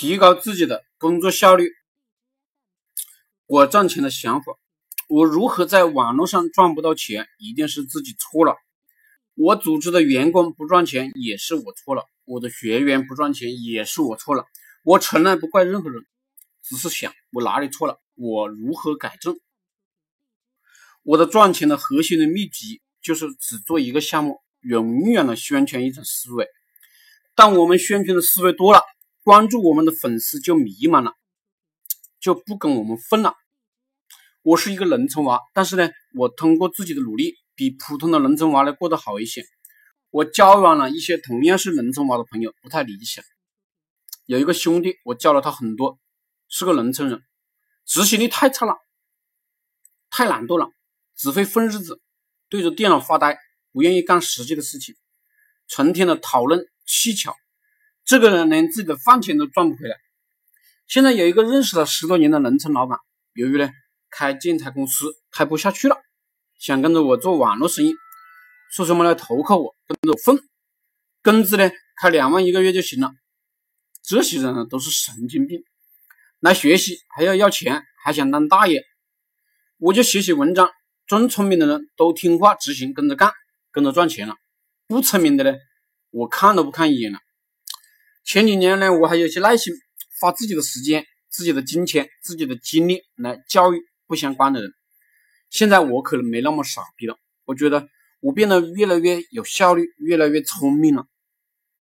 提高自己的工作效率。我赚钱的想法，我如何在网络上赚不到钱，一定是自己错了。我组织的员工不赚钱，也是我错了。我的学员不赚钱，也是我错了。我从来不怪任何人，只是想我哪里错了，我如何改正。我的赚钱的核心的秘籍就是只做一个项目，永远的宣传一种思维。当我们宣传的思维多了，关注我们的粉丝就迷茫了，就不跟我们混了。我是一个农村娃，但是呢，我通过自己的努力，比普通的农村娃呢过得好一些。我交往了一些同样是农村娃的朋友，不太理想。有一个兄弟，我教了他很多，是个农村人，执行力太差了，太懒惰了，只会混日子，对着电脑发呆，不愿意干实际的事情，成天的讨论。技巧，这个人连自己的饭钱都赚不回来。现在有一个认识了十多年的农村老板，由于呢开建材公司开不下去了，想跟着我做网络生意，说什么来投靠我，跟着我混，工资呢开两万一个月就行了。这些人呢都是神经病，来学习还要要钱，还想当大爷。我就写写文章，真聪明的人都听话执行，跟着干，跟着赚钱了。不聪明的呢？我看都不看一眼了。前几年呢，我还有些耐心，花自己的时间、自己的金钱、自己的精力来教育不相关的人。现在我可能没那么傻逼了，我觉得我变得越来越有效率，越来越聪明了。